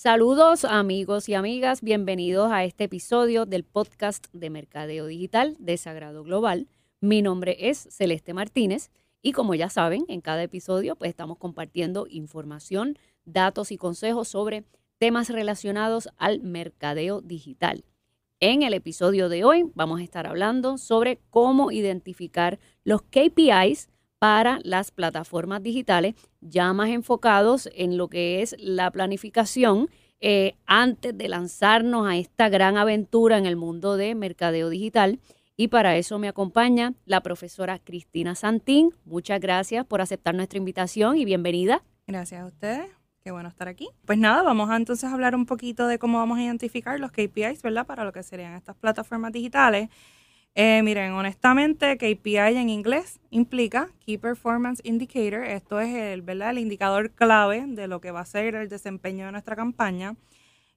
Saludos amigos y amigas, bienvenidos a este episodio del podcast de Mercadeo Digital de Sagrado Global. Mi nombre es Celeste Martínez y como ya saben, en cada episodio pues estamos compartiendo información, datos y consejos sobre temas relacionados al mercadeo digital. En el episodio de hoy vamos a estar hablando sobre cómo identificar los KPIs para las plataformas digitales, ya más enfocados en lo que es la planificación eh, antes de lanzarnos a esta gran aventura en el mundo de mercadeo digital. Y para eso me acompaña la profesora Cristina Santín. Muchas gracias por aceptar nuestra invitación y bienvenida. Gracias a ustedes. Qué bueno estar aquí. Pues nada, vamos a entonces hablar un poquito de cómo vamos a identificar los KPIs, ¿verdad? Para lo que serían estas plataformas digitales. Eh, miren, honestamente, KPI en inglés implica Key Performance Indicator. Esto es el, ¿verdad? el indicador clave de lo que va a ser el desempeño de nuestra campaña.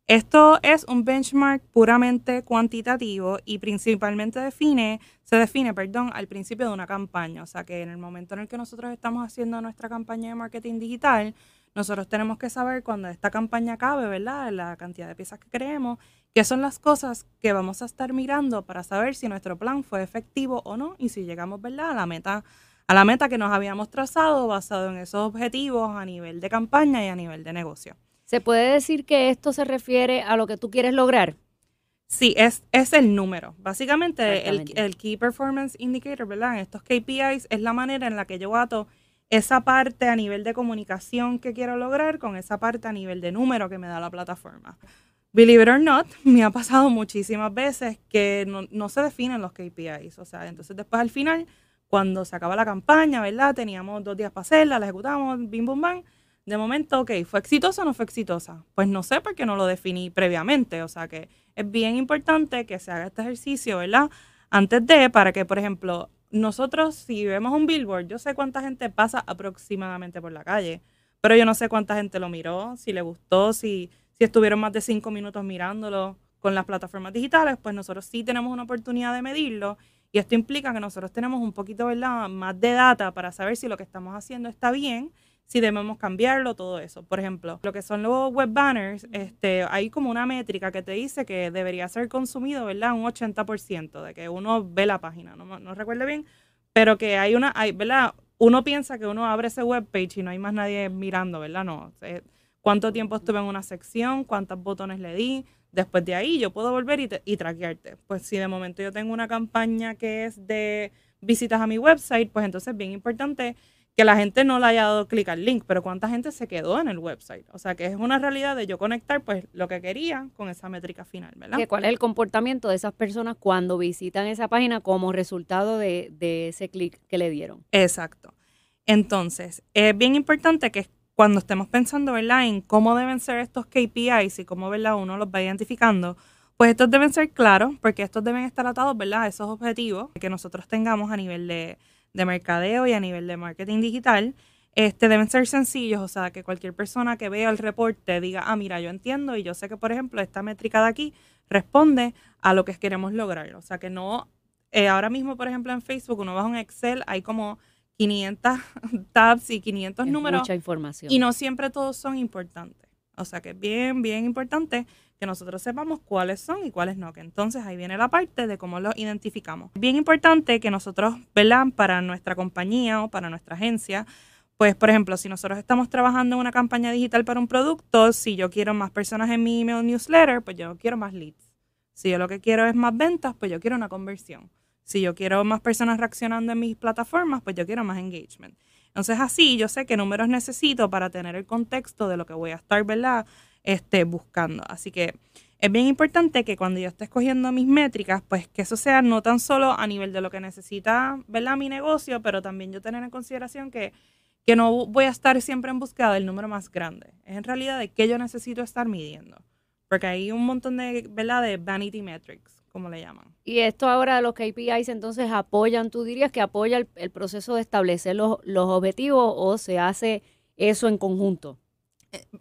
Esto es un benchmark puramente cuantitativo y principalmente define, se define, perdón, al principio de una campaña. O sea que en el momento en el que nosotros estamos haciendo nuestra campaña de marketing digital, nosotros tenemos que saber cuando esta campaña acabe, ¿verdad? La cantidad de piezas que creemos, qué son las cosas que vamos a estar mirando para saber si nuestro plan fue efectivo o no y si llegamos, ¿verdad? A la meta, a la meta que nos habíamos trazado basado en esos objetivos a nivel de campaña y a nivel de negocio. ¿Se puede decir que esto se refiere a lo que tú quieres lograr? Sí, es, es el número. Básicamente, el, el, Key Performance Indicator, ¿verdad? En estos KPIs es la manera en la que yo ato esa parte a nivel de comunicación que quiero lograr con esa parte a nivel de número que me da la plataforma. Believe it or not, me ha pasado muchísimas veces que no, se definen los KPIs. O sea, entonces después al final, cuando se acaba la campaña, ¿verdad? Teníamos dos días para hacerla, la ejecutamos, bim, bum, bam. De momento, ok, ¿fue exitosa o no fue exitosa? Pues no sé porque no lo definí previamente. O sea que es bien importante que se haga este ejercicio, ¿verdad? Antes de, para que, por ejemplo, nosotros si vemos un billboard, yo sé cuánta gente pasa aproximadamente por la calle, pero yo no sé cuánta gente lo miró, si le gustó, si, si estuvieron más de cinco minutos mirándolo con las plataformas digitales, pues nosotros sí tenemos una oportunidad de medirlo y esto implica que nosotros tenemos un poquito ¿verdad? más de data para saber si lo que estamos haciendo está bien si debemos cambiarlo, todo eso. Por ejemplo, lo que son los web banners, este, hay como una métrica que te dice que debería ser consumido, ¿verdad? Un 80% de que uno ve la página, no, no recuerdo bien, pero que hay una, hay, ¿verdad? Uno piensa que uno abre ese web page y no hay más nadie mirando, ¿verdad? No. ¿Cuánto tiempo estuve en una sección? ¿Cuántos botones le di? Después de ahí yo puedo volver y, y traquearte. Pues si de momento yo tengo una campaña que es de visitas a mi website, pues entonces es bien importante que la gente no le haya dado clic al link, pero cuánta gente se quedó en el website. O sea, que es una realidad de yo conectar pues lo que quería con esa métrica final, ¿verdad? ¿Cuál es el comportamiento de esas personas cuando visitan esa página como resultado de, ese clic que le dieron? Exacto. Entonces, es bien importante que cuando estemos pensando, ¿verdad?, en cómo deben ser estos KPIs y cómo, ¿verdad?, uno los va identificando, pues estos deben ser claros, porque estos deben estar atados, ¿verdad?, a esos objetivos que nosotros tengamos a nivel de de mercadeo y a nivel de marketing digital, este, deben ser sencillos, o sea, que cualquier persona que vea el reporte diga, ah, mira, yo entiendo y yo sé que, por ejemplo, esta métrica de aquí responde a lo que queremos lograr. O sea, que no, eh, ahora mismo, por ejemplo, en Facebook, uno va a un Excel, hay como 500 tabs y 500 números. Mucha información. Y no siempre todos son importantes. O sea, que es bien, bien importante que nosotros sepamos cuáles son y cuáles no. Que entonces ahí viene la parte de cómo los identificamos. Bien importante que nosotros, ¿verdad? Para nuestra compañía o para nuestra agencia, pues, por ejemplo, si nosotros estamos trabajando en una campaña digital para un producto, si yo quiero más personas en mi email newsletter, pues yo quiero más leads. Si yo lo que quiero es más ventas, pues yo quiero una conversión. Si yo quiero más personas reaccionando en mis plataformas, pues yo quiero más engagement. Entonces así yo sé qué números necesito para tener el contexto de lo que voy a estar, ¿verdad? esté buscando. Así que es bien importante que cuando yo esté escogiendo mis métricas, pues que eso sea no tan solo a nivel de lo que necesita, ¿verdad? Mi negocio, pero también yo tener en consideración que, que no voy a estar siempre en búsqueda del número más grande. Es en realidad de qué yo necesito estar midiendo. Porque hay un montón de, ¿verdad? De vanity metrics, como le llaman. Y esto ahora de los KPIs entonces apoyan, tú dirías que apoya el, el proceso de establecer los, los objetivos o se hace eso en conjunto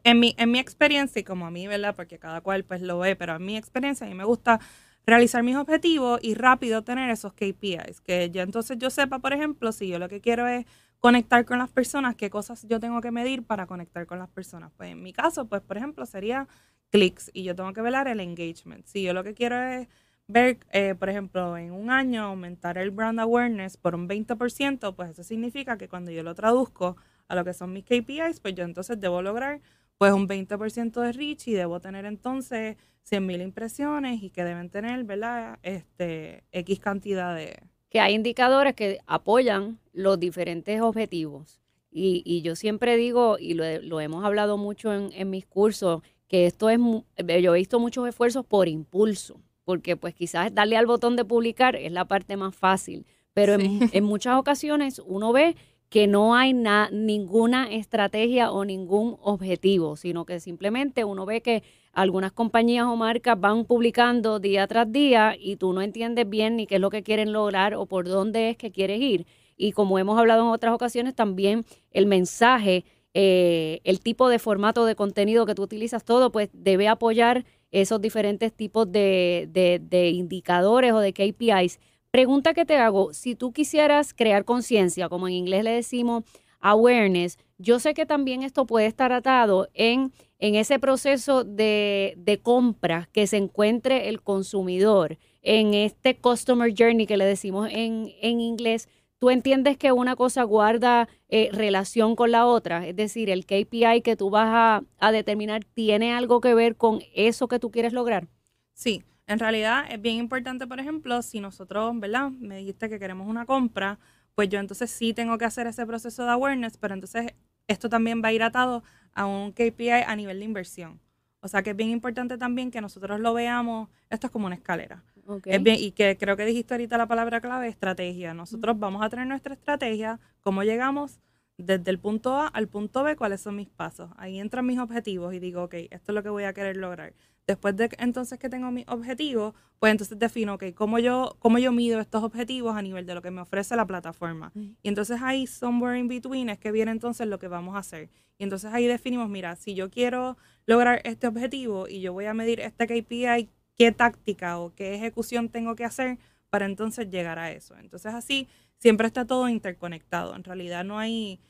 en mi, en mi experiencia, y como a mí, ¿verdad? Porque cada cual pues lo ve, pero en mi experiencia a mí me gusta realizar mis objetivos y rápido tener esos KPIs. Que yo entonces yo sepa, por ejemplo, si yo lo que quiero es conectar con las personas, qué cosas yo tengo que medir para conectar con las personas. Pues en mi caso, pues por ejemplo, sería clics y yo tengo que velar el engagement. Si yo lo que quiero es ver, eh, por ejemplo, en un año aumentar el brand awareness por un 20%, pues eso significa que cuando yo lo traduzco a lo que son mis KPIs, pues yo entonces debo lograr pues un 20% de reach y debo tener entonces 100.000 impresiones y que deben tener, ¿verdad? Este, X cantidad de... Que hay indicadores que apoyan los diferentes objetivos. Y, y yo siempre digo, y lo, lo hemos hablado mucho en, en, mis cursos, que esto es, yo he visto muchos esfuerzos por impulso, porque pues quizás darle al botón de publicar es la parte más fácil, pero en, en muchas ocasiones uno ve que no hay ninguna estrategia o ningún objetivo, sino que simplemente uno ve que algunas compañías o marcas van publicando día tras día y tú no entiendes bien ni qué es lo que quieren lograr o por dónde es que quieres ir. Y como hemos hablado en otras ocasiones, también el mensaje, eh, el tipo de formato de contenido que tú utilizas, todo, pues debe apoyar esos diferentes tipos de, de, de indicadores o de KPIs Pregunta que te hago, si tú quisieras crear conciencia, como en inglés le decimos awareness, yo sé que también esto puede estar atado en, en ese proceso de, de compra que se encuentre el consumidor, en este customer journey que le decimos en, en inglés. ¿Tú entiendes que una cosa guarda eh, relación con la otra? Es decir, el KPI que tú vas a, a determinar tiene algo que ver con eso que tú quieres lograr. Sí, en realidad es bien importante, por ejemplo, si nosotros, ¿verdad? Me dijiste que queremos una compra, pues yo entonces sí tengo que hacer ese proceso de awareness, pero entonces esto también va a ir atado a un KPI a nivel de inversión. O sea que es bien importante también que nosotros lo veamos, esto es como una escalera. Es bien, y que creo que dijiste ahorita la palabra clave, estrategia. Nosotros vamos a tener nuestra estrategia, cómo llegamos desde el punto A al punto B, cuáles son mis pasos. Ahí entran mis objetivos y digo, ok, esto es lo que voy a querer lograr. Después de entonces que tengo mis objetivos, pues entonces defino, ok, cómo yo, cómo yo mido estos objetivos a nivel de lo que me ofrece la plataforma. Y entonces ahí, somewhere in between, es que viene entonces lo que vamos a hacer. Y entonces ahí definimos, mira, si yo quiero lograr este objetivo y yo voy a medir este KPI, qué táctica o qué ejecución tengo que hacer para entonces llegar a eso. Entonces así siempre está todo interconectado. En realidad no hay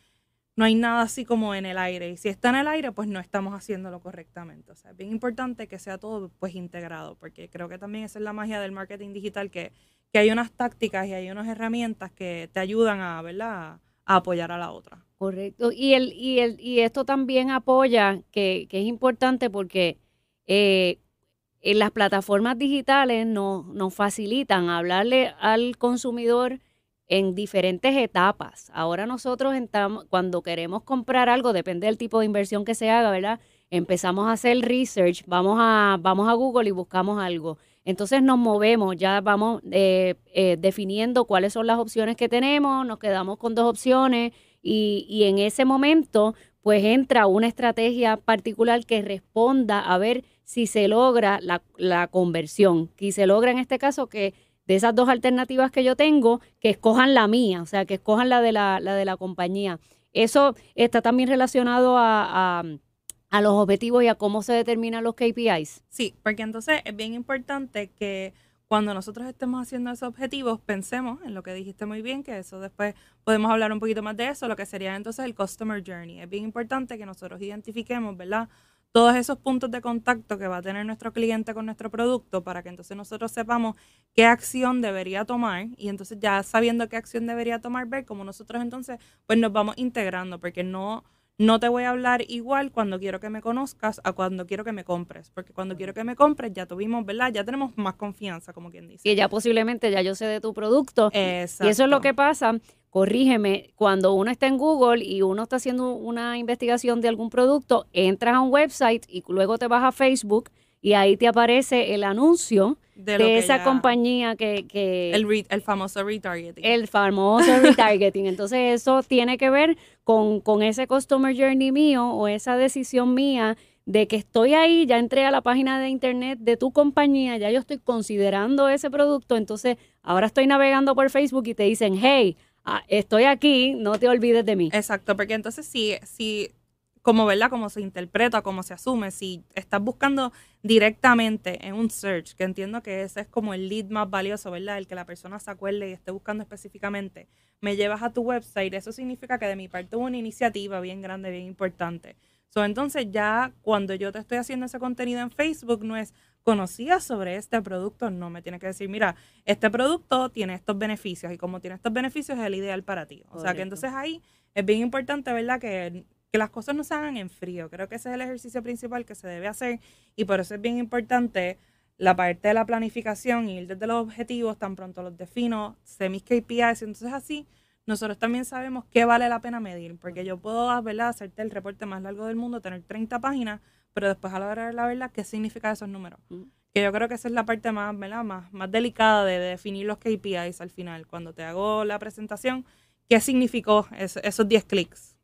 no hay nada así como en el aire. Y si está en el aire, pues no estamos haciéndolo correctamente. O sea, es bien importante que sea todo pues integrado, porque creo que también esa es la magia del marketing digital, que, hay unas tácticas y hay unas herramientas que te ayudan a, ¿verdad? a apoyar a la otra. Correcto. Y el, y el, y esto también apoya, que, es importante porque eh, en las plataformas digitales nos, nos facilitan hablarle al consumidor en diferentes etapas. Ahora nosotros cuando queremos comprar algo, depende del tipo de inversión que se haga, ¿verdad? Empezamos a hacer research, vamos a, vamos a Google y buscamos algo. Entonces nos movemos, ya vamos eh, eh, definiendo cuáles son las opciones que tenemos, nos quedamos con dos opciones y, y en ese momento pues entra una estrategia particular que responda a ver si se logra la, la conversión. Y se logra en este caso que de esas dos alternativas que yo tengo, que escojan la mía, o sea, que escojan la de la, la de la compañía. Eso está también relacionado a, a, los objetivos y a cómo se determinan los KPIs. Sí, porque entonces es bien importante que cuando nosotros estemos haciendo esos objetivos, pensemos en lo que dijiste muy bien, que eso después podemos hablar un poquito más de eso, lo que sería entonces el Customer Journey. Es bien importante que nosotros identifiquemos, ¿verdad? todos esos puntos de contacto que va a tener nuestro cliente con nuestro producto para que entonces nosotros sepamos qué acción debería tomar y entonces ya sabiendo qué acción debería tomar, ver cómo nosotros entonces pues nos vamos integrando porque no no te voy a hablar igual cuando quiero que me conozcas a cuando quiero que me compres, porque cuando quiero que me compres ya tuvimos, ¿verdad? Ya tenemos más confianza, como quien dice. Y ya posiblemente ya yo sé de tu producto. Exacto. Y eso es lo que pasa, corrígeme, cuando uno está en Google y uno está haciendo una investigación de algún producto, entras a un website y luego te vas a Facebook y ahí te aparece el anuncio de, esa compañía que... que el, el, famoso retargeting. El famoso retargeting. Entonces eso tiene que ver con, con ese customer journey mío o esa decisión mía de que estoy ahí, ya entré a la página de internet de tu compañía, ya yo estoy considerando ese producto, entonces ahora estoy navegando por Facebook y te dicen, hey, ah, estoy aquí, no te olvides de mí. Exacto, porque entonces si, si como, ¿verdad? Como se interpreta, cómo se asume. Si estás buscando directamente en un search, que entiendo que ese es como el lead más valioso, ¿verdad? El que la persona se acuerde y esté buscando específicamente, me llevas a tu website, eso significa que de mi parte hubo una iniciativa bien grande, bien importante. So, entonces ya cuando yo te estoy haciendo ese contenido en Facebook, no es conocías sobre este producto, no me tiene que decir, mira, este producto tiene estos beneficios y como tiene estos beneficios es el ideal para ti. O sea que entonces ahí es bien importante, ¿verdad? Que que las cosas no se hagan en frío. Creo que ese es el ejercicio principal que se debe hacer y por eso es bien importante la parte de la planificación y ir desde los objetivos, tan pronto los defino, sé mis KPIs, entonces así nosotros también sabemos qué vale la pena medir, porque yo puedo ¿verdad? hacerte el reporte más largo del mundo, tener 30 páginas, pero después a la hora de la verdad, ¿qué significa esos números? Mm. Que yo creo que esa es la parte más, ¿verdad? más, más delicada de, definir los KPIs al final. Cuando te hago la presentación, ¿qué significó esos 10 clics?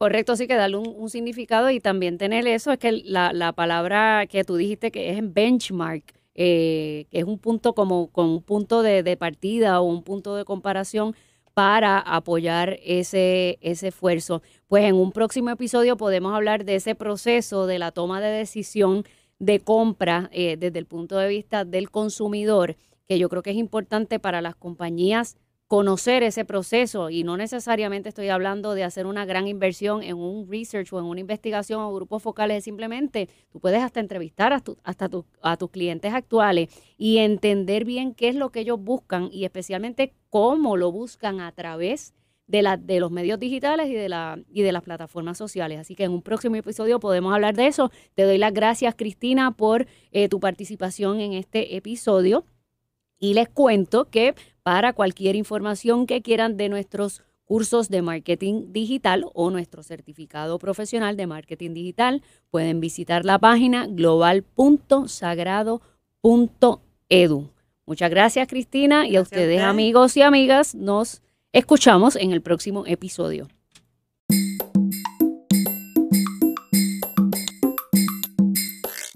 Correcto, sí que darle un, significado y también tener eso, es que la, palabra que tú dijiste que es en benchmark, eh, que es un punto como con un punto de, partida o un punto de comparación para apoyar ese, ese esfuerzo. Pues en un próximo episodio podemos hablar de ese proceso de la toma de decisión de compra eh, desde el punto de vista del consumidor, que yo creo que es importante para las compañías conocer ese proceso y no necesariamente estoy hablando de hacer una gran inversión en un research o en una investigación o grupos focales, simplemente tú puedes hasta entrevistar a hasta a tus clientes actuales y entender bien qué es lo que ellos buscan y especialmente cómo lo buscan a través de, la, de los medios digitales y de, la, y de las plataformas sociales. Así que en un próximo episodio podemos hablar de eso. Te doy las gracias, Cristina, por eh, tu participación en este episodio. Y les cuento que para cualquier información que quieran de nuestros cursos de marketing digital o nuestro certificado profesional de marketing digital, pueden visitar la página global.sagrado.edu. Muchas gracias Cristina y a ustedes amigos y amigas nos escuchamos en el próximo episodio.